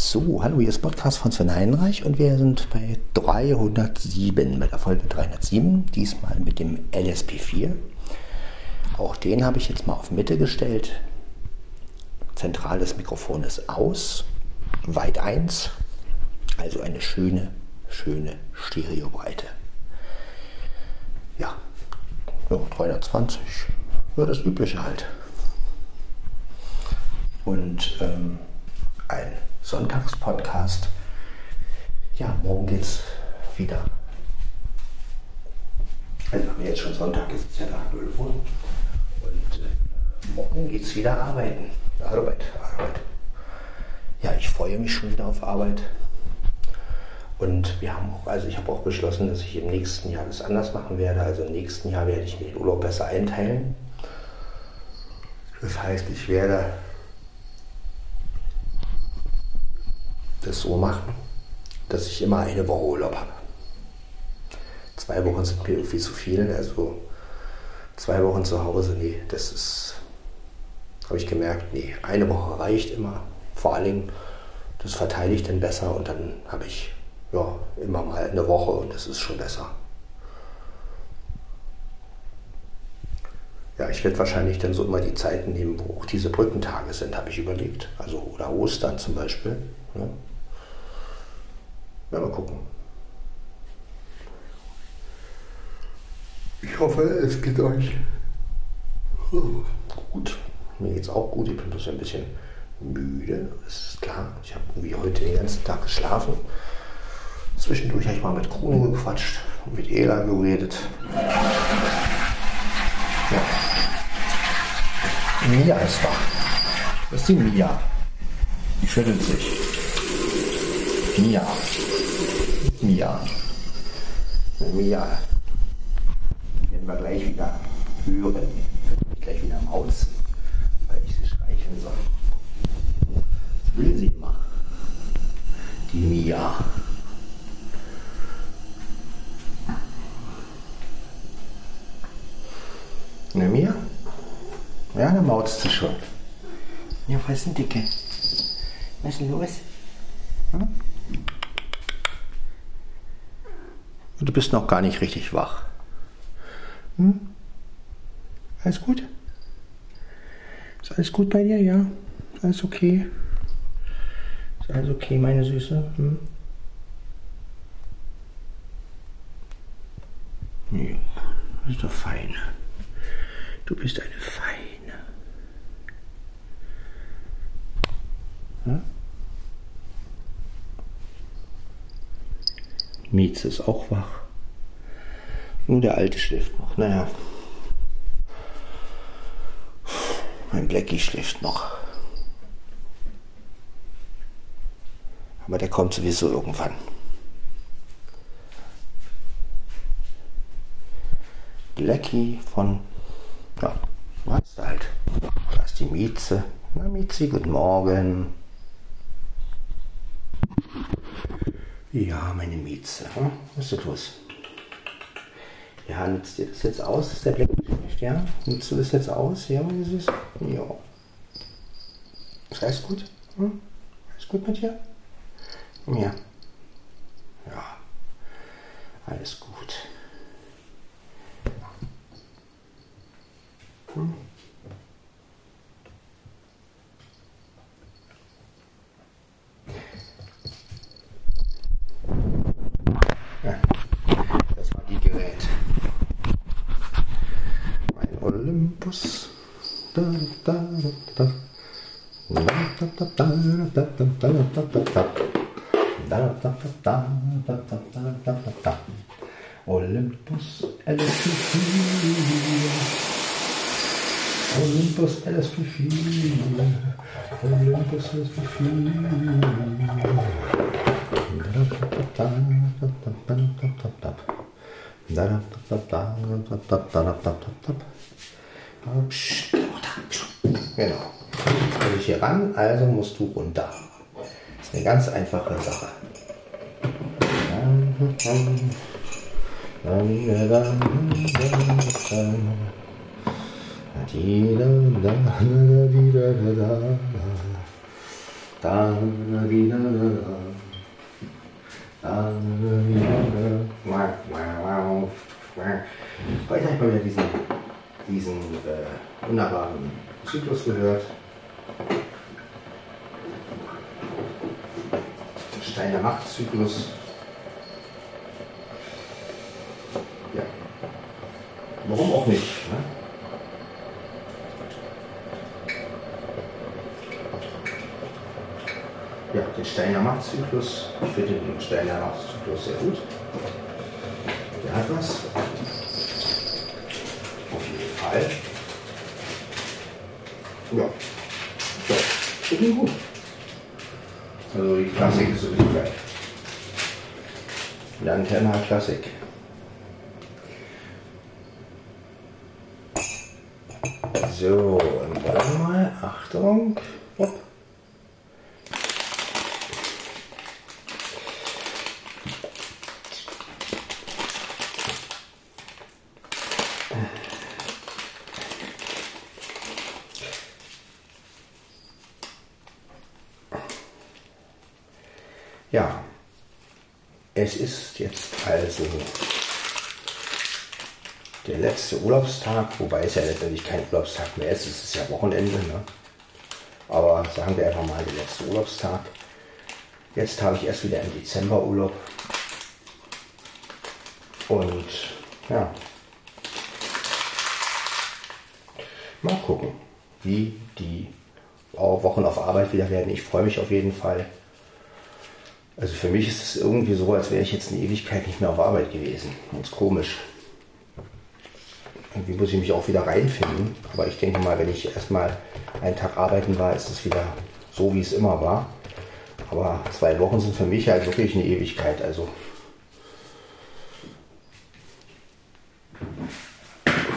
So, hallo, hier ist Podcast von Sven Heinreich und wir sind bei 307, bei der Folge 307, diesmal mit dem LSP4. Auch den habe ich jetzt mal auf Mitte gestellt. Zentrales Mikrofon ist aus, weit 1, also eine schöne, schöne Stereobreite. Ja, ja 320, ja, das Übliche halt. Und ähm, ein Sonntagspodcast. Ja, morgen geht's wieder. Also haben wir jetzt schon Sonntag, ist es ja da 0 Uhr. Und äh, morgen geht's wieder arbeiten. Arbeit, Arbeit. Ja, ich freue mich schon wieder auf Arbeit. Und wir haben auch, also ich habe auch beschlossen, dass ich im nächsten Jahr das anders machen werde. Also im nächsten Jahr werde ich mir den Urlaub besser einteilen. Das heißt, ich werde das so machen, dass ich immer eine Woche Urlaub habe. Zwei Wochen sind mir irgendwie zu viel, also zwei Wochen zu Hause, nee, das ist, habe ich gemerkt, nee, eine Woche reicht immer. Vor allen Dingen, das verteile ich dann besser und dann habe ich ja immer mal eine Woche und das ist schon besser. Ja, ich werde wahrscheinlich dann so immer die Zeiten nehmen, wo auch diese Brückentage sind, habe ich überlegt. Also oder Ostern zum Beispiel. Ne? Ja, mal gucken. Ich hoffe, es geht euch gut. Mir geht es auch gut. Ich bin bloß ein bisschen müde. Das ist klar. Ich habe irgendwie heute den ganzen Tag geschlafen. Zwischendurch habe ich mal mit Kruno gequatscht und mit Ela geredet. Ja. Mia ist wach. Das ist die Mia. Die schüttelt sich. Mia. Mia. Mia. Werden wir gleich wieder hören. Gleich wieder mauzen, weil ich sie streicheln soll. Das will sie immer. Die Mia. Ne, Mia? Ja, dann mauzt sie schon. Ja, was ist denn Dicke? Was ist denn los? Hm? Du bist noch gar nicht richtig wach. Hm? Alles gut? Ist alles gut bei dir? Ja? Alles okay? Ist alles okay, meine Süße? Hm? Ja, ist doch fein. Du bist eine Feine. Hm? Mietze ist auch wach. Nur der alte schläft noch. Naja. Mein Blackie schläft noch. Aber der kommt sowieso irgendwann. Blackie von, ja, du halt. Da ist die Mieze. Na, Mieze, guten Morgen. Ja, meine Mieze. Hm? Was ist los? Ja, nutzt dir das jetzt aus, dass der schläft, ja? Nutzt du das jetzt aus? Ja, meine Süße? Ja. Ist alles gut? Hm? Alles gut mit dir? Ja. Ja. Alles gut. Olympus LSP4. Olympus LSP4. Olympus LSP4. Genau. Komme ich hier ran, also musst du runter. Das ist eine ganz einfache Sache. Heute habe ich mal wieder diesen, diesen äh, wunderbaren Zyklus gehört. Steiner Machtzyklus. Ja. Warum auch nicht? Ne? Ja, den Steiner Machtzyklus. Ich finde den Steiner Machtzyklus sehr gut. Der hat was. Auf jeden Fall. Ja. Ihn gut. Also die Klassik ist sowieso geil. Lanterna Klassik. So, und dann mal, Achtung. Hopp. Ja, es ist jetzt also der letzte Urlaubstag, wobei es ja letztendlich kein Urlaubstag mehr ist, es ist ja Wochenende. Ne? Aber sagen wir einfach mal der letzte Urlaubstag. Jetzt habe ich erst wieder im Dezember Urlaub. Und ja, mal gucken, wie die Wochen auf Arbeit wieder werden. Ich freue mich auf jeden Fall. Also für mich ist es irgendwie so, als wäre ich jetzt eine Ewigkeit nicht mehr auf Arbeit gewesen. Ganz komisch. Irgendwie muss ich mich auch wieder reinfinden. Aber ich denke mal, wenn ich erstmal einen Tag arbeiten war, ist es wieder so, wie es immer war. Aber zwei Wochen sind für mich halt wirklich eine Ewigkeit. Also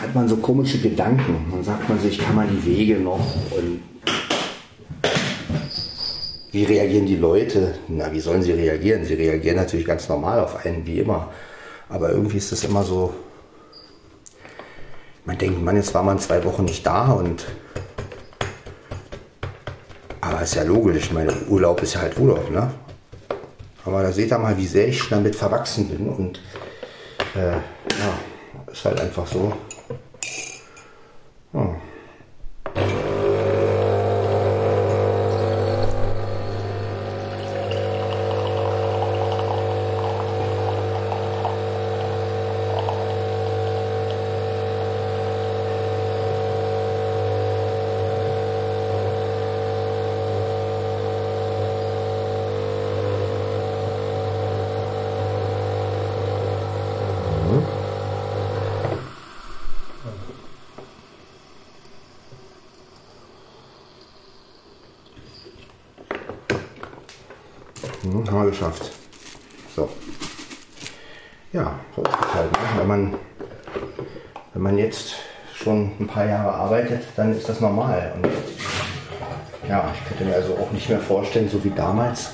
hat man so komische Gedanken. Man sagt man sich, kann man die Wege noch und wie reagieren die Leute? Na, wie sollen sie reagieren? Sie reagieren natürlich ganz normal auf einen, wie immer. Aber irgendwie ist es immer so, man denkt, man, jetzt war man zwei Wochen nicht da und. Aber ist ja logisch, ich Urlaub ist ja halt Urlaub, ne? Aber da seht ihr mal, wie sehr ich damit verwachsen bin und äh, ja, ist halt einfach so. Hm, haben wir geschafft. So. Ja, so ist es halt. Ne? Wenn, man, wenn man jetzt schon ein paar Jahre arbeitet, dann ist das normal. Und ja, ich könnte mir also auch nicht mehr vorstellen, so wie damals,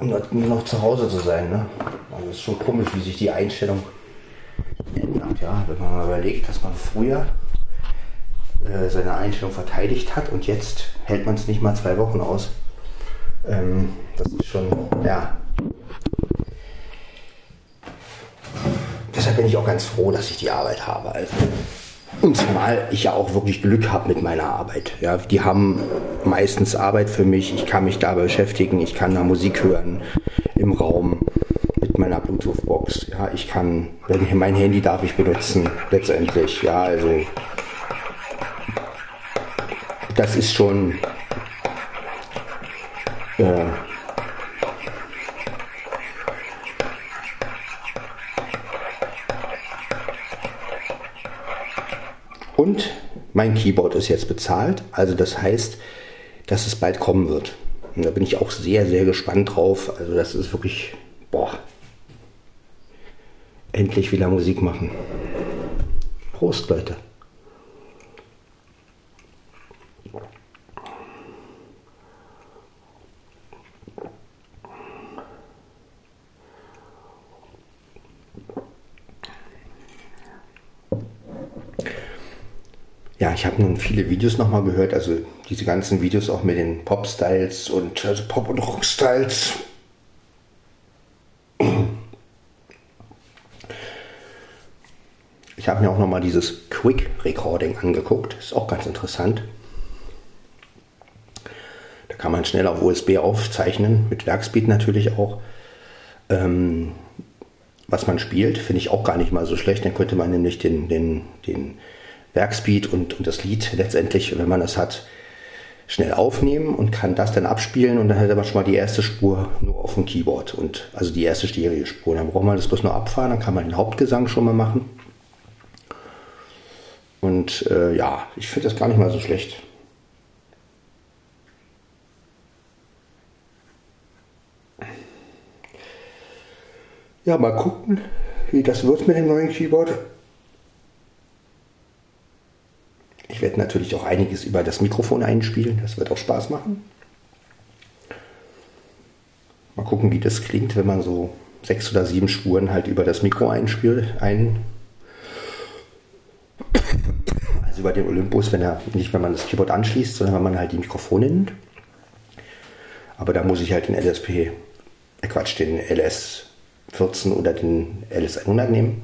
nur noch zu Hause zu sein. Ne? Also es ist schon komisch, wie sich die Einstellung ändert. Ja? Wenn man mal überlegt, dass man früher äh, seine Einstellung verteidigt hat und jetzt hält man es nicht mal zwei Wochen aus. Ähm, das ist schon, ja. Deshalb bin ich auch ganz froh, dass ich die Arbeit habe. Also. Und zumal ich ja auch wirklich Glück habe mit meiner Arbeit. Ja, die haben meistens Arbeit für mich. Ich kann mich da beschäftigen. Ich kann da Musik hören im Raum mit meiner Bluetooth-Box. Ja, ich kann, mein Handy darf ich benutzen letztendlich. Ja, also das ist schon äh, Und mein Keyboard ist jetzt bezahlt, also das heißt, dass es bald kommen wird. Und da bin ich auch sehr, sehr gespannt drauf. Also das ist wirklich, boah, endlich wieder Musik machen. Prost, Leute. Ja, ich habe nun viele Videos nochmal gehört, also diese ganzen Videos auch mit den Pop-Styles und also Pop- und Rock-Styles. Ich habe mir auch nochmal dieses Quick Recording angeguckt, ist auch ganz interessant. Da kann man schnell auf USB aufzeichnen, mit Werkspeed natürlich auch. Ähm, was man spielt, finde ich auch gar nicht mal so schlecht. Dann könnte man nämlich den, den, den Werkspeed und, und das Lied letztendlich, wenn man es hat, schnell aufnehmen und kann das dann abspielen und dann hat man schon mal die erste Spur nur auf dem Keyboard und also die erste Stereospur. Dann braucht man das bloß nur abfahren, dann kann man den Hauptgesang schon mal machen. Und äh, ja, ich finde das gar nicht mal so schlecht. Ja, mal gucken, wie das wird mit dem neuen Keyboard. Ich werde natürlich auch einiges über das Mikrofon einspielen. Das wird auch Spaß machen. Mal gucken, wie das klingt, wenn man so sechs oder sieben Spuren halt über das Mikro einspielt. Ein also über den Olympus, wenn er nicht, wenn man das Keyboard anschließt, sondern wenn man halt die Mikrofone nimmt. Aber da muss ich halt den LSP, äh Quatsch, den LS 14 oder den LS100 nehmen.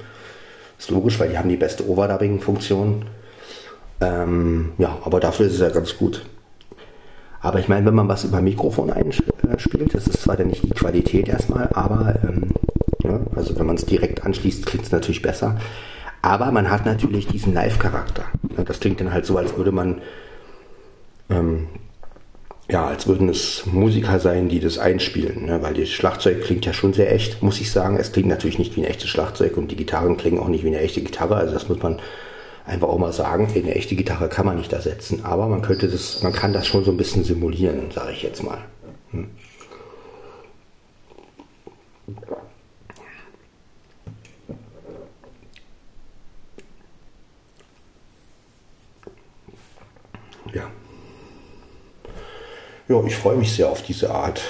Ist logisch, weil die haben die beste Overdubbing-Funktion. Ähm, ja, aber dafür ist es ja ganz gut. Aber ich meine, wenn man was über Mikrofon einspielt, das ist zwar dann nicht die Qualität erstmal, aber ähm, ja, also wenn man es direkt anschließt, klingt es natürlich besser. Aber man hat natürlich diesen Live-Charakter. Das klingt dann halt so, als würde man ähm, ja, als würden es Musiker sein, die das einspielen, ne? weil das Schlagzeug klingt ja schon sehr echt, muss ich sagen. Es klingt natürlich nicht wie ein echtes Schlagzeug und die Gitarren klingen auch nicht wie eine echte Gitarre, also das muss man einfach auch mal sagen. Eine echte Gitarre kann man nicht ersetzen, aber man könnte das, man kann das schon so ein bisschen simulieren, sage ich jetzt mal. Hm. Ja ja, ich freue mich sehr auf diese Art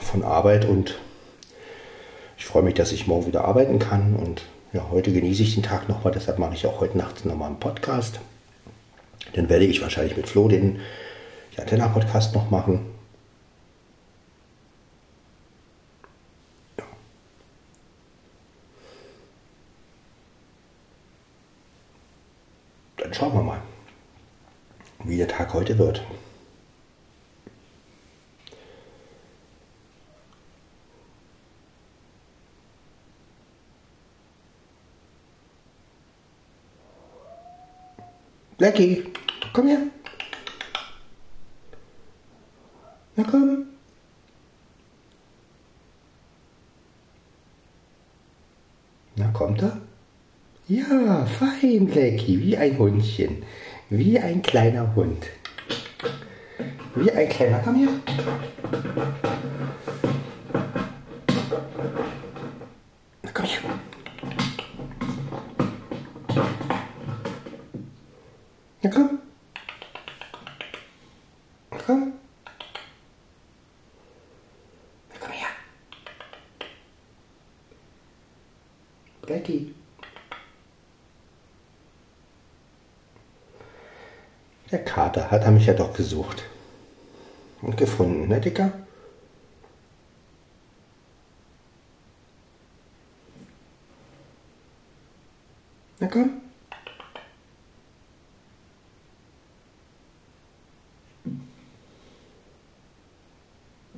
von Arbeit und ich freue mich, dass ich morgen wieder arbeiten kann. Und ja, heute genieße ich den Tag nochmal, deshalb mache ich auch heute Nacht nochmal einen Podcast. Dann werde ich wahrscheinlich mit Flo den Antenna-Podcast noch machen. Ja. Dann schauen wir mal, wie der Tag heute wird. Blackie, komm her. Na komm. Na, kommt er? Ja, fein, Blackie, wie ein Hundchen. Wie ein kleiner Hund. Wie ein kleiner, komm her. Na, komm her. Na komm. Na komm. Na komm her. Blackie. Der Kater hat er mich ja doch gesucht. Und gefunden, ne, Dicker? Na komm.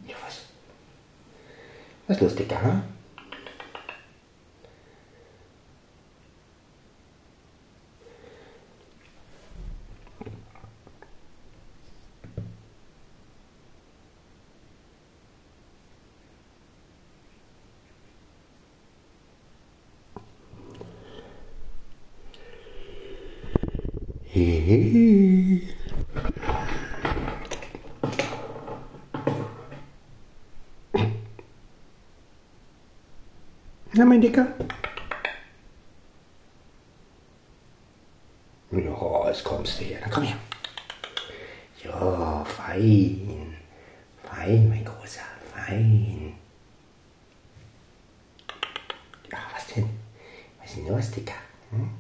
Ja, was? Was ist los, Dicker, hm? Hehehe. Na, mein Dicker? Ja, jetzt kommst du her. Na, komm her. Ja, fein. Fein, mein Großer. Fein. Ja, was denn? Was ist denn los, Dicker? Hm?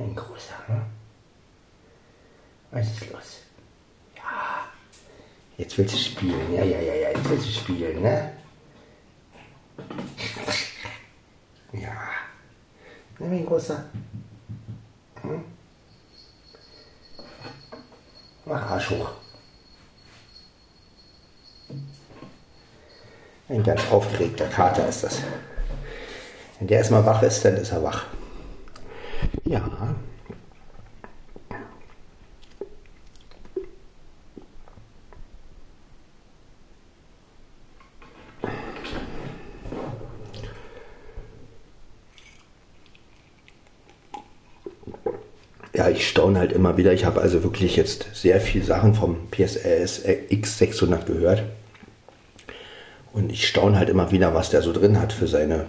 Ein großer, ne? Was ist los? Ja. Jetzt willst du spielen. Ja, ja, ja, ja. Jetzt willst du spielen, ne? Ja. Na, mein großer. Hm? Mach Arsch hoch. Ein ganz aufgeregter Kater ist das. Wenn der erstmal wach ist, dann ist er wach. Ja. Ja, ich staune halt immer wieder. Ich habe also wirklich jetzt sehr viele Sachen vom PSRS X600 gehört. Und ich staune halt immer wieder, was der so drin hat für seine.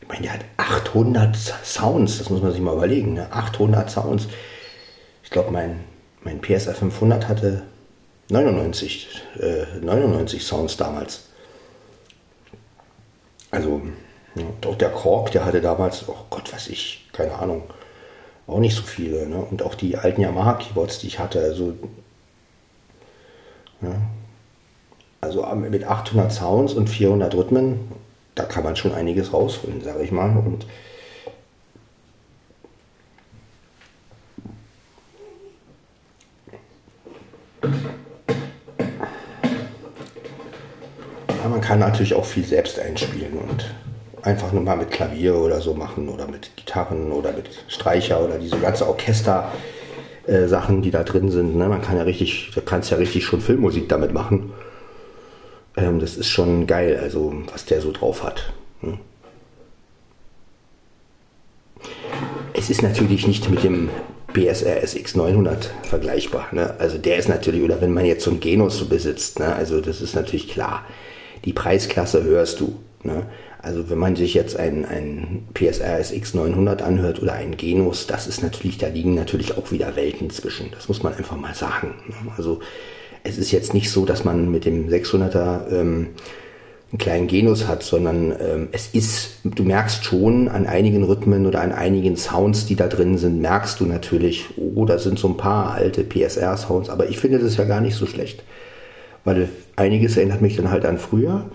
Ich meine, der hat 800 Sounds, das muss man sich mal überlegen. Ne? 800 Sounds. Ich glaube, mein, mein PSR 500 hatte 99, äh, 99 Sounds damals. Also, ja, auch der Kork, der hatte damals, oh Gott, weiß ich, keine Ahnung, auch nicht so viele. Ne? Und auch die alten Yamaha-Keyboards, die ich hatte, also. Ja, also mit 800 Sounds und 400 Rhythmen, da kann man schon einiges rausholen, sage ich mal. Und ja, man kann natürlich auch viel selbst einspielen und einfach nur mal mit Klavier oder so machen oder mit Gitarren oder mit Streicher oder diese ganze Orchester. Äh, Sachen, die da drin sind. Ne? Man kann ja richtig, da kannst ja richtig schon Filmmusik damit machen. Ähm, das ist schon geil, also was der so drauf hat. Hm. Es ist natürlich nicht mit dem BSR SX900 vergleichbar. Ne? Also der ist natürlich, oder wenn man jetzt so ein Genus besitzt, ne? also das ist natürlich klar. Die Preisklasse hörst du. Ne? Also wenn man sich jetzt ein, ein PSR SX900 anhört oder ein Genus, das ist natürlich, da liegen natürlich auch wieder Welten zwischen. Das muss man einfach mal sagen. Ne? Also es ist jetzt nicht so, dass man mit dem 600er ähm, einen kleinen Genus hat, sondern ähm, es ist, du merkst schon an einigen Rhythmen oder an einigen Sounds, die da drin sind, merkst du natürlich, oh, da sind so ein paar alte PSR-Sounds, aber ich finde das ja gar nicht so schlecht, weil einiges erinnert mich dann halt an früher.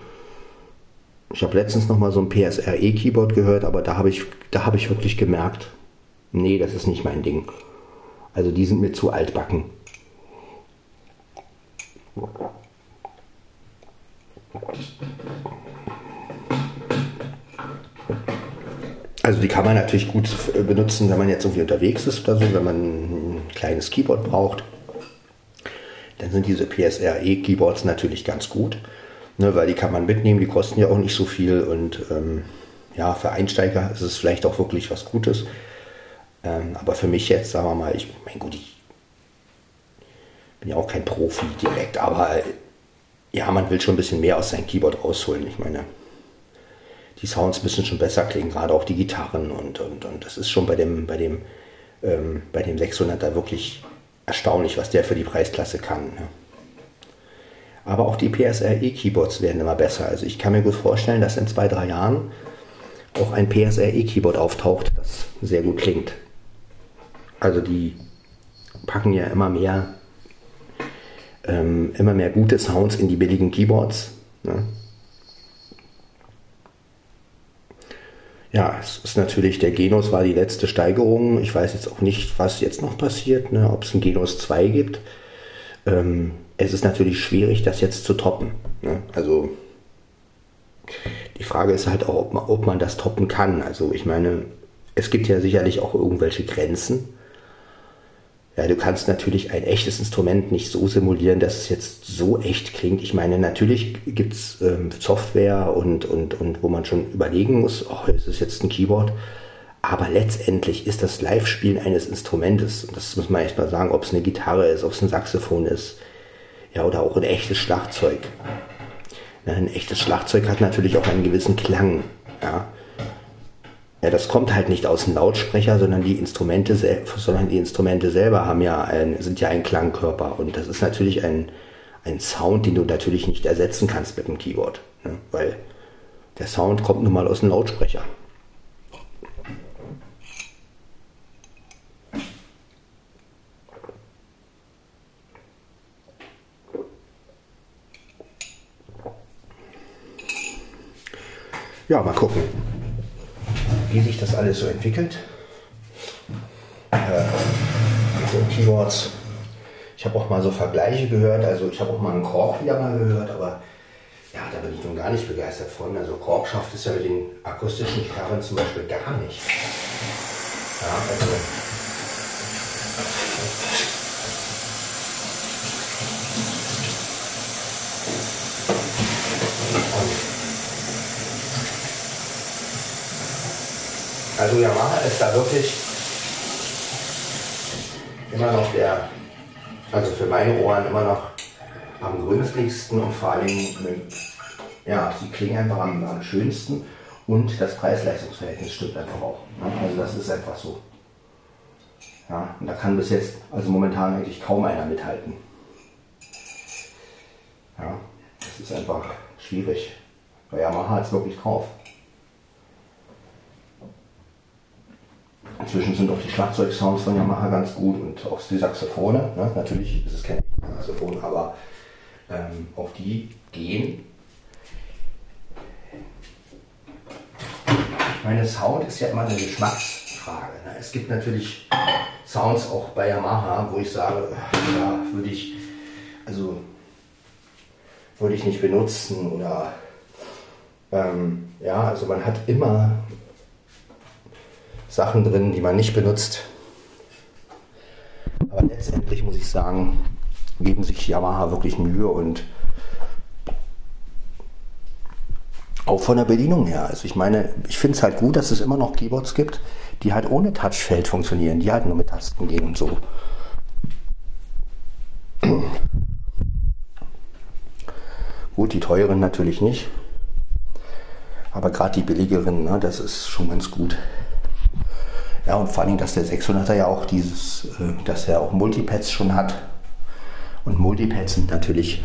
Ich habe letztens noch mal so ein PSR-E-Keyboard gehört, aber da habe ich, da habe ich wirklich gemerkt, nee, das ist nicht mein Ding. Also die sind mir zu altbacken. Also die kann man natürlich gut benutzen, wenn man jetzt irgendwie unterwegs ist oder so, wenn man ein kleines Keyboard braucht. Dann sind diese PSRE-Keyboards natürlich ganz gut, ne, weil die kann man mitnehmen, die kosten ja auch nicht so viel und ähm, ja, für Einsteiger ist es vielleicht auch wirklich was Gutes. Ähm, aber für mich jetzt, sagen wir mal, ich mein gut, ich bin ja auch kein Profi direkt, aber ja, man will schon ein bisschen mehr aus seinem Keyboard rausholen. Ich meine, die Sounds müssen schon besser klingen, gerade auch die Gitarren und, und, und das ist schon bei dem, bei dem, ähm, bei dem 600er wirklich erstaunlich, was der für die Preisklasse kann. Ne? Aber auch die PSRE-Keyboards werden immer besser. Also ich kann mir gut vorstellen, dass in zwei, drei Jahren auch ein PSRE-Keyboard auftaucht, das sehr gut klingt. Also die packen ja immer mehr ähm, immer mehr gute Sounds in die billigen Keyboards. Ne? Ja, es ist natürlich, der Genus war die letzte Steigerung. Ich weiß jetzt auch nicht, was jetzt noch passiert, ne? ob es ein Genus 2 gibt. Ähm, es ist natürlich schwierig, das jetzt zu toppen. Ne? Also die Frage ist halt auch, ob man, ob man das toppen kann. Also ich meine, es gibt ja sicherlich auch irgendwelche Grenzen. Ja, du kannst natürlich ein echtes Instrument nicht so simulieren, dass es jetzt so echt klingt. Ich meine, natürlich gibt es ähm, Software und, und, und wo man schon überlegen muss, oh, ist es jetzt ein Keyboard? Aber letztendlich ist das Live-Spielen eines Instrumentes, das muss man echt mal sagen, ob es eine Gitarre ist, ob es ein Saxophon ist, ja, oder auch ein echtes Schlagzeug. Ja, ein echtes Schlagzeug hat natürlich auch einen gewissen Klang. Ja. Ja, das kommt halt nicht aus dem Lautsprecher, sondern die Instrumente, sondern die Instrumente selber haben ja ein, sind ja ein Klangkörper und das ist natürlich ein, ein Sound, den du natürlich nicht ersetzen kannst mit dem Keyboard, ne? weil der Sound kommt nun mal aus dem Lautsprecher. Ja, mal gucken, wie sich das alles so entwickelt. Äh, mit den Keyboards. Ich habe auch mal so Vergleiche gehört, also ich habe auch mal einen Kork wieder mal gehört, aber ja, da bin ich nun gar nicht begeistert von. Also Kork schafft es ja mit den akustischen Gitarren zum Beispiel gar nicht. Ja, also Also Yamaha ist da wirklich immer noch der, also für meine Ohren immer noch am günstigsten und vor Dingen, ja, sie klingen einfach am, am schönsten und das Preis-Leistungs-Verhältnis stimmt einfach auch. Ne? Also das ist einfach so. Ja, und da kann bis jetzt, also momentan eigentlich kaum einer mithalten. Ja, das ist einfach schwierig. Bei Yamaha hat es wirklich drauf. Inzwischen sind auch die Schlagzeugsounds von Yamaha ganz gut und auch die Saxophone. Ne? Natürlich ist es kein Saxophon, aber ähm, auf die gehen. Ich meine, Sound ist ja immer eine Geschmacksfrage. Ne? Es gibt natürlich Sounds auch bei Yamaha, wo ich sage, ja, würde ich, also würde ich nicht benutzen oder ähm, ja, also man hat immer Sachen drin, die man nicht benutzt. Aber letztendlich muss ich sagen, geben sich Yamaha wirklich Mühe und auch von der Bedienung her. Also ich meine, ich finde es halt gut, dass es immer noch Keyboards gibt, die halt ohne Touchfeld funktionieren, die halt nur mit Tasten gehen und so. Gut, die teuren natürlich nicht. Aber gerade die billigeren, ne, das ist schon ganz gut. Ja, und vor allem, dass der 600er ja auch dieses, äh, dass er auch Multipads schon hat. Und Multipads sind natürlich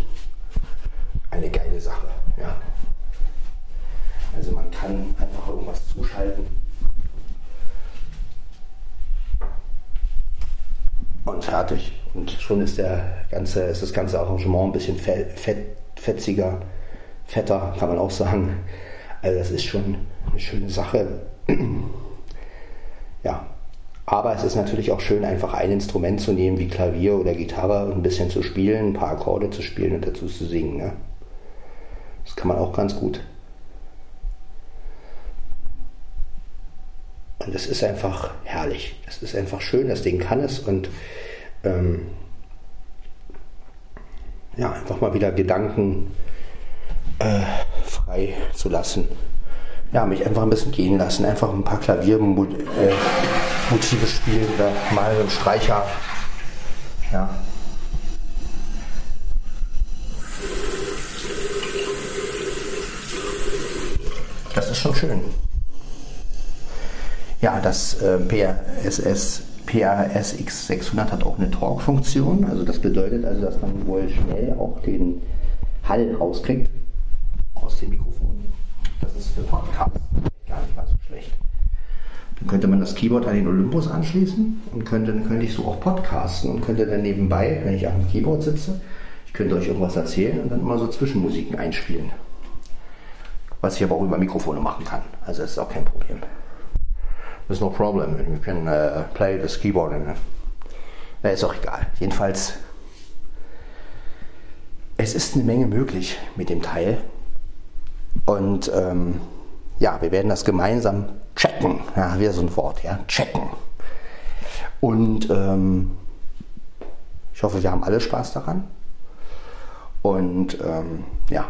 eine geile Sache. Ja. Also man kann einfach irgendwas zuschalten. Und fertig. Und schon ist der ganze, ist das ganze Arrangement ein bisschen fett, fetziger, fetter, kann man auch sagen. Also das ist schon eine schöne Sache. Ja, aber es ist natürlich auch schön, einfach ein Instrument zu nehmen wie Klavier oder Gitarre und ein bisschen zu spielen, ein paar Akkorde zu spielen und dazu zu singen. Ne? Das kann man auch ganz gut. Und es ist einfach herrlich. Es ist einfach schön, das Ding kann es und ähm, ja, einfach mal wieder Gedanken äh, frei zu lassen ja, mich einfach ein bisschen gehen lassen, einfach ein paar Klaviermotive äh, spielen oder mal einen Streicher. Ja. Das ist schon schön. Ja, das äh, PRSS PRSX 600 hat auch eine Talk-Funktion. Also das bedeutet also, dass man wohl schnell auch den Hall rauskriegt aus dem Mikrofon. Das ist für Podcast gar nicht mal so schlecht. Dann könnte man das Keyboard an den Olympus anschließen und könnte, dann könnte ich so auch podcasten und könnte dann nebenbei, wenn ich am Keyboard sitze, ich könnte euch irgendwas erzählen und dann immer so Zwischenmusiken einspielen. Was ich aber auch über Mikrofone machen kann. Also das ist auch kein Problem. There's no problem. You can uh, play this keyboard. And, na, ist auch egal. Jedenfalls, es ist eine Menge möglich mit dem Teil. Und ähm, ja, wir werden das gemeinsam checken. Ja, wieder so ein Wort, ja, checken. Und ähm, ich hoffe, wir haben alle Spaß daran. Und ähm, ja.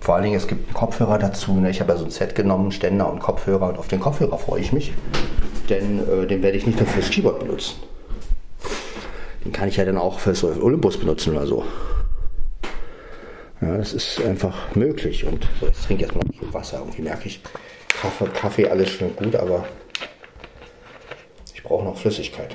Vor allen Dingen, es gibt einen Kopfhörer dazu. Ne? Ich habe ja so ein Set genommen, Ständer und Kopfhörer. Und auf den Kopfhörer freue ich mich denn äh, den werde ich nicht nur fürs Keyboard benutzen. Den kann ich ja dann auch fürs Olympus benutzen oder so. Ja, das ist einfach möglich. Und so, jetzt trinke ich erstmal ein Wasser. Irgendwie merke ich, Kaffee, Kaffee alles schon gut, aber ich brauche noch Flüssigkeit.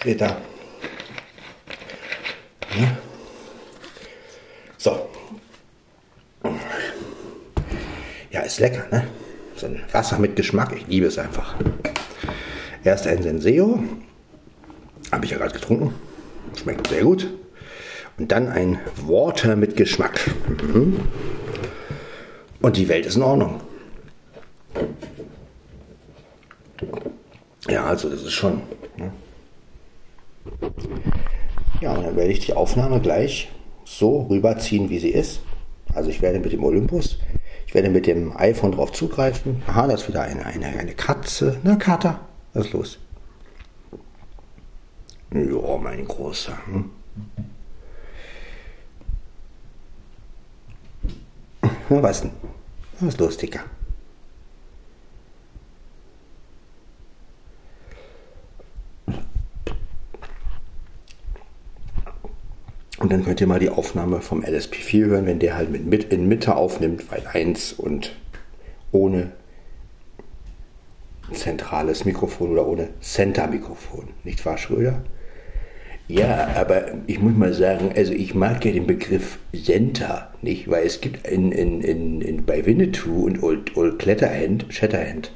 Greta. Ja. So. Ja, ist lecker, ne? So ein Wasser mit Geschmack, ich liebe es einfach. Erst ein Senseo, habe ich ja gerade getrunken, schmeckt sehr gut. Und dann ein Water mit Geschmack. Mhm. Und die Welt ist in Ordnung. Ja, also das ist schon. Ja, und dann werde ich die Aufnahme gleich so rüberziehen, wie sie ist. Also ich werde mit dem Olympus, ich werde mit dem iPhone drauf zugreifen. Aha, da ist wieder eine, eine, eine Katze. Na, Kater, was ist los? Ja, mein Großer. Hm? was denn? Was ist los, Dicker? Und dann könnt ihr mal die Aufnahme vom LSP4 hören, wenn der halt mit, mit in Mitte aufnimmt, weil 1 und ohne zentrales Mikrofon oder ohne Center-Mikrofon. Nicht wahr, Schröder? Ja, aber ich muss mal sagen, also ich mag ja den Begriff Center nicht, weil es gibt in, in, in, in bei Winnetou und Old, Old Kletterhand, Shatterhand,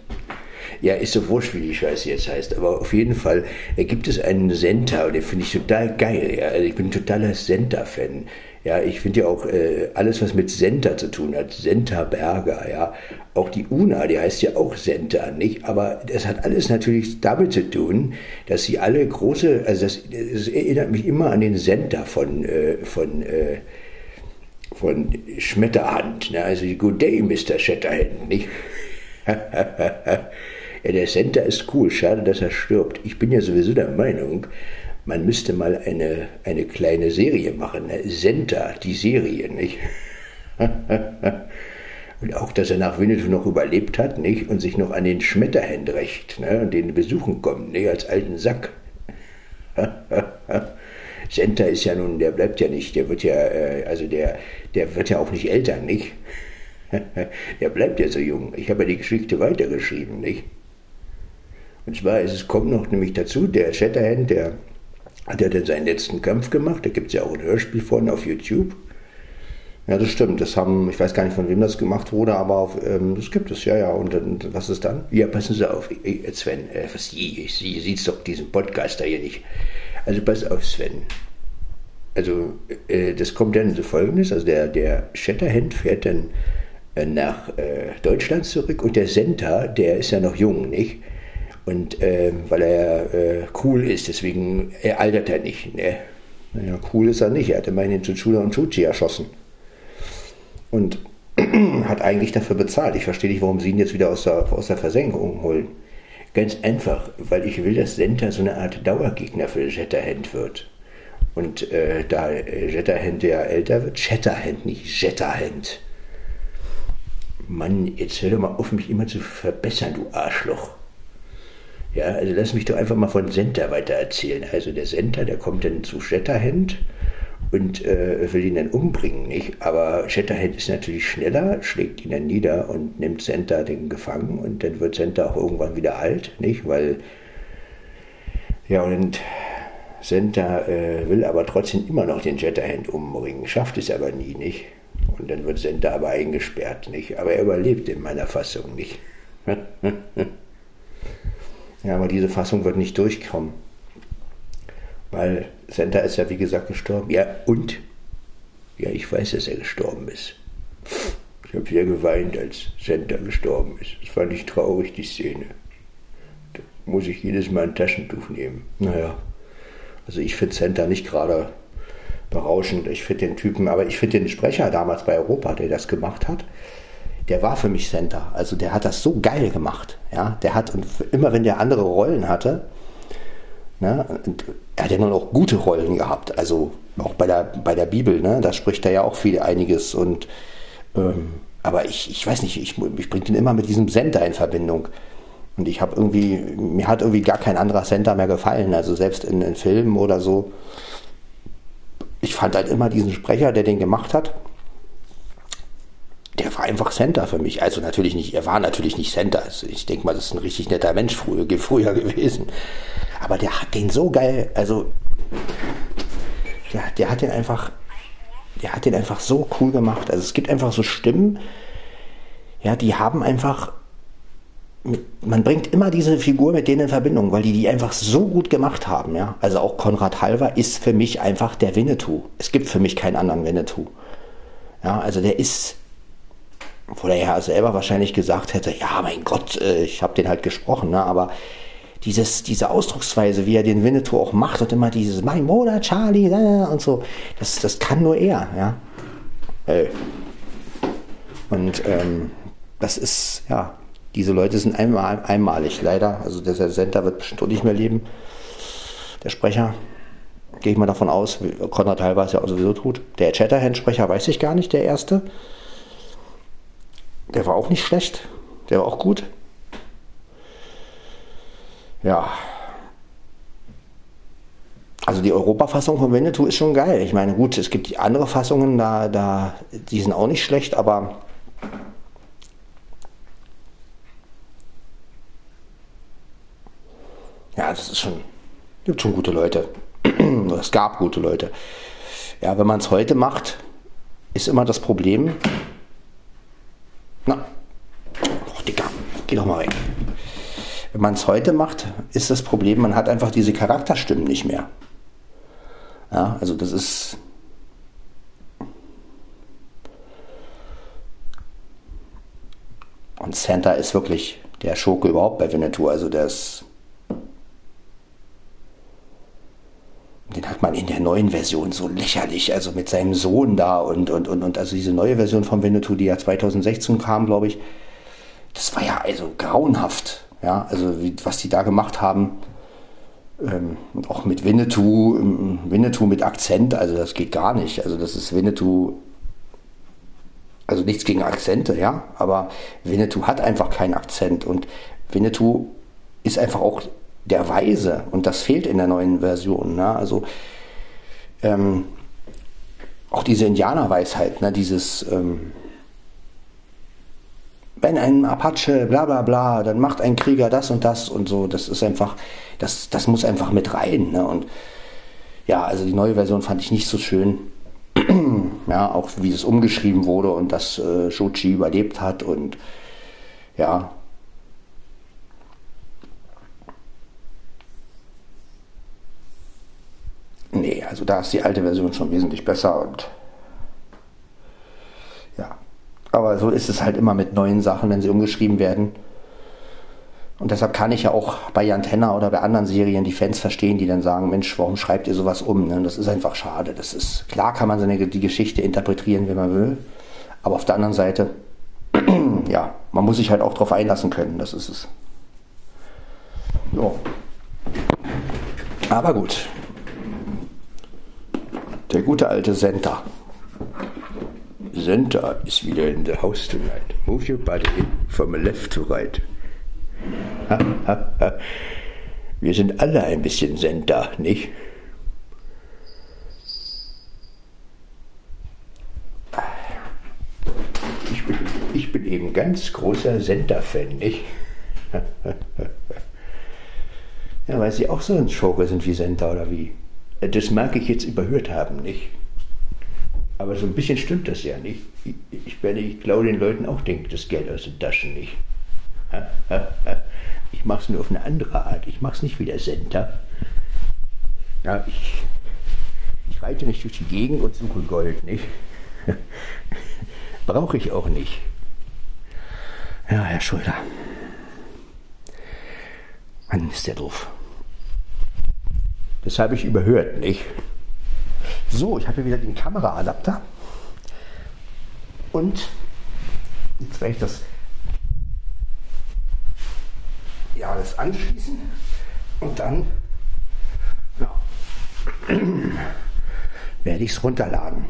ja, ist so wurscht, wie die Scheiße jetzt heißt. Aber auf jeden Fall äh, gibt es einen Senta und den finde ich total geil. Ja. Also ich bin totaler Senta-Fan. Ja, ich finde ja auch äh, alles, was mit Senta zu tun hat, Senta Berger, ja. Auch die UNA, die heißt ja auch Senta, nicht? Aber das hat alles natürlich damit zu tun, dass sie alle große, also das, das erinnert mich immer an den Senta von, äh, von, äh, von Schmetterhand. Ne? Also Good Day, Mr. Shatterhand, nicht? Ja, der Center ist cool, schade, dass er stirbt. Ich bin ja sowieso der Meinung, man müsste mal eine, eine kleine Serie machen. Ne? Center, die Serie, nicht? und auch, dass er nach Winnetou noch überlebt hat, nicht? Und sich noch an den Schmetterhand rächt, ne? Und den besuchen kommt, nicht? Als alten Sack. Center ist ja nun, der bleibt ja nicht, der wird ja, äh, also der, der wird ja auch nicht älter, nicht? der bleibt ja so jung. Ich habe ja die Geschichte weitergeschrieben, nicht? Und zwar ist es kommt noch nämlich dazu, der Shatterhand, der hat ja dann seinen letzten Kampf gemacht, da gibt es ja auch ein Hörspiel von auf YouTube. Ja, das stimmt. Das haben, ich weiß gar nicht, von wem das gemacht wurde, aber auf, ähm, das gibt es, ja, ja. Und, und, was ist dann? Ja, passen Sie auf, Sven, äh, was Sie, Sie sieht doch diesen Podcaster hier nicht. Also pass auf, Sven. Also, äh, das kommt dann so folgendes: Also, der, der Shatterhand fährt dann äh, nach äh, Deutschland zurück und der Senta, der ist ja noch jung, nicht? Und äh, weil er äh, cool ist, deswegen er altert er nicht. Ne? Naja, cool ist er nicht. Er hat immerhin den Chuchula und Chuchi erschossen. Und hat eigentlich dafür bezahlt. Ich verstehe nicht, warum sie ihn jetzt wieder aus der, aus der Versenkung holen. Ganz einfach, weil ich will, dass Senta so eine Art Dauergegner für Jetterhand wird. Und äh, da Jetterhand ja älter wird, Shatterhand, nicht Jetterhand. Mann, jetzt hör doch mal auf, mich immer zu verbessern, du Arschloch. Ja, also lass mich doch einfach mal von Senta weiter erzählen. Also der Senta, der kommt dann zu Shatterhand und äh, will ihn dann umbringen, nicht? Aber Shatterhand ist natürlich schneller, schlägt ihn dann nieder und nimmt Senta den gefangen und dann wird Senta auch irgendwann wieder alt, nicht? Weil, ja, und Senta äh, will aber trotzdem immer noch den Shatterhand umbringen, schafft es aber nie, nicht? Und dann wird Senta aber eingesperrt, nicht? Aber er überlebt in meiner Fassung nicht. Ja, aber diese Fassung wird nicht durchkommen. Weil Senta ist ja wie gesagt gestorben. Ja, und? Ja, ich weiß, dass er gestorben ist. Ich habe sehr geweint, als Senta gestorben ist. Das fand ich traurig, die Szene. Da muss ich jedes Mal ein Taschentuch nehmen. Naja, also ich finde Senta nicht gerade berauschend. Ich finde den Typen, aber ich finde den Sprecher damals bei Europa, der das gemacht hat, der war für mich Center. Also der hat das so geil gemacht. Ja, der hat, und immer wenn der andere Rollen hatte, ne, er hat ja nur noch gute Rollen gehabt. Also auch bei der, bei der Bibel, ne, da spricht er ja auch viel einiges. Und, ähm, aber ich, ich weiß nicht, ich, ich bringe den immer mit diesem Center in Verbindung. Und ich habe irgendwie, mir hat irgendwie gar kein anderer Center mehr gefallen. Also selbst in, in Filmen oder so. Ich fand halt immer diesen Sprecher, der den gemacht hat, der war einfach Center für mich. Also natürlich nicht, er war natürlich nicht Center. Also ich denke mal, das ist ein richtig netter Mensch früher, früher gewesen. Aber der hat den so geil, also der, der hat den einfach, der hat den einfach so cool gemacht. Also es gibt einfach so Stimmen, ja, die haben einfach, man bringt immer diese Figur mit denen in Verbindung, weil die die einfach so gut gemacht haben, ja. Also auch Konrad Halver ist für mich einfach der Winnetou. Es gibt für mich keinen anderen Winnetou. Ja, also der ist, wo er ja selber wahrscheinlich gesagt hätte, ja, mein Gott, äh, ich habe den halt gesprochen, ne, aber dieses, diese Ausdrucksweise, wie er den Winnetou auch macht und immer dieses mein Bruder Charlie und so, das, das kann nur er, ja. Äh. Und ähm, das ist, ja, diese Leute sind einmal, einmalig, leider. Also der Sender wird bestimmt auch nicht mehr leben. Der Sprecher, gehe ich mal davon aus, Konrad war es ja auch sowieso tot. Der Chatterhand-Sprecher weiß ich gar nicht, der erste. Der war auch nicht schlecht. Der war auch gut. Ja. Also die Europafassung von Winnetou ist schon geil. Ich meine, gut, es gibt andere Fassungen, da, da, die sind auch nicht schlecht, aber ja, das ist schon, gibt schon gute Leute. es gab gute Leute. Ja, wenn man es heute macht, ist immer das Problem. Na, oh, Digga, geh doch mal weg. Wenn man es heute macht, ist das Problem, man hat einfach diese Charakterstimmen nicht mehr. Ja, also das ist. Und Santa ist wirklich der Schurke überhaupt bei Winnetou. Also der ist. Den hat man in der neuen Version so lächerlich, also mit seinem Sohn da und, und, und, und also diese neue Version von Winnetou, die ja 2016 kam, glaube ich, das war ja also grauenhaft. Ja, also wie, was die da gemacht haben, ähm, auch mit Winnetou, ähm, Winnetou mit Akzent, also das geht gar nicht. Also das ist Winnetou, also nichts gegen Akzente, ja, aber Winnetou hat einfach keinen Akzent und Winnetou ist einfach auch der Weise und das fehlt in der neuen Version. Ne? Also ähm, auch diese Indianerweisheit, ne? dieses ähm, wenn ein Apache bla bla bla, dann macht ein Krieger das und das und so. Das ist einfach, das, das muss einfach mit rein. Ne? Und ja, also die neue Version fand ich nicht so schön. ja, auch wie es umgeschrieben wurde und dass äh, Shochi überlebt hat und ja. Nee, also da ist die alte Version schon wesentlich besser und aber so ist es halt immer mit neuen Sachen, wenn sie umgeschrieben werden. Und deshalb kann ich ja auch bei Jan Tenner oder bei anderen Serien die Fans verstehen, die dann sagen, Mensch, warum schreibt ihr sowas um? Ne? Das ist einfach schade. Das ist, klar kann man seine, die Geschichte interpretieren, wie man will. Aber auf der anderen Seite, ja, man muss sich halt auch darauf einlassen können. Das ist es. So. Aber gut. Der gute alte Senta. Santa is wieder in the house tonight. Move your body from left to right. Wir sind alle ein bisschen Senta, nicht? Ich bin, ich bin eben ganz großer Senta-Fan, nicht? ja, weil Sie auch so ein Schurke sind wie Senta oder wie? Das mag ich jetzt überhört haben, nicht? Aber so ein bisschen stimmt das ja nicht. Ich, ich, werde, ich glaube den Leuten auch denke das Geld aus den Taschen nicht. Ich mache es nur auf eine andere Art. Ich mache es nicht wie der Senta. Ja, ich, ich reite nicht durch die Gegend und suche Gold, nicht? Brauche ich auch nicht. Ja, Herr Schröder. Mann, ist der doof. Das habe ich überhört, nicht? So, ich habe hier wieder den Kameraadapter. Und jetzt werde ich das ja, alles anschließen und dann ja, werde ich es runterladen.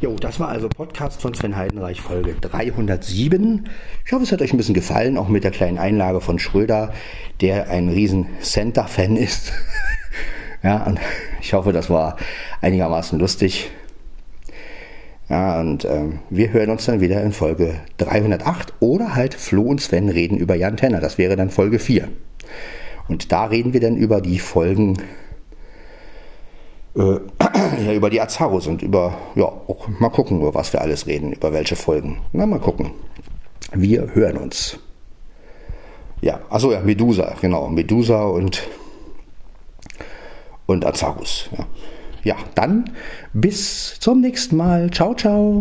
Jo, das war also Podcast von Sven Heidenreich, Folge 307. Ich hoffe, es hat euch ein bisschen gefallen, auch mit der kleinen Einlage von Schröder, der ein riesen Center-Fan ist. Ja, und ich hoffe, das war einigermaßen lustig. Ja, und ähm, wir hören uns dann wieder in Folge 308 oder halt Flo und Sven reden über Jan Tenner. Das wäre dann Folge 4. Und da reden wir dann über die Folgen, äh, ja, über die Azarus und über, ja, auch mal gucken, über was wir alles reden, über welche Folgen. Na, mal gucken. Wir hören uns. Ja, achso, ja, Medusa, genau. Medusa und, und Azarus. Ja. ja, dann bis zum nächsten Mal. Ciao, ciao.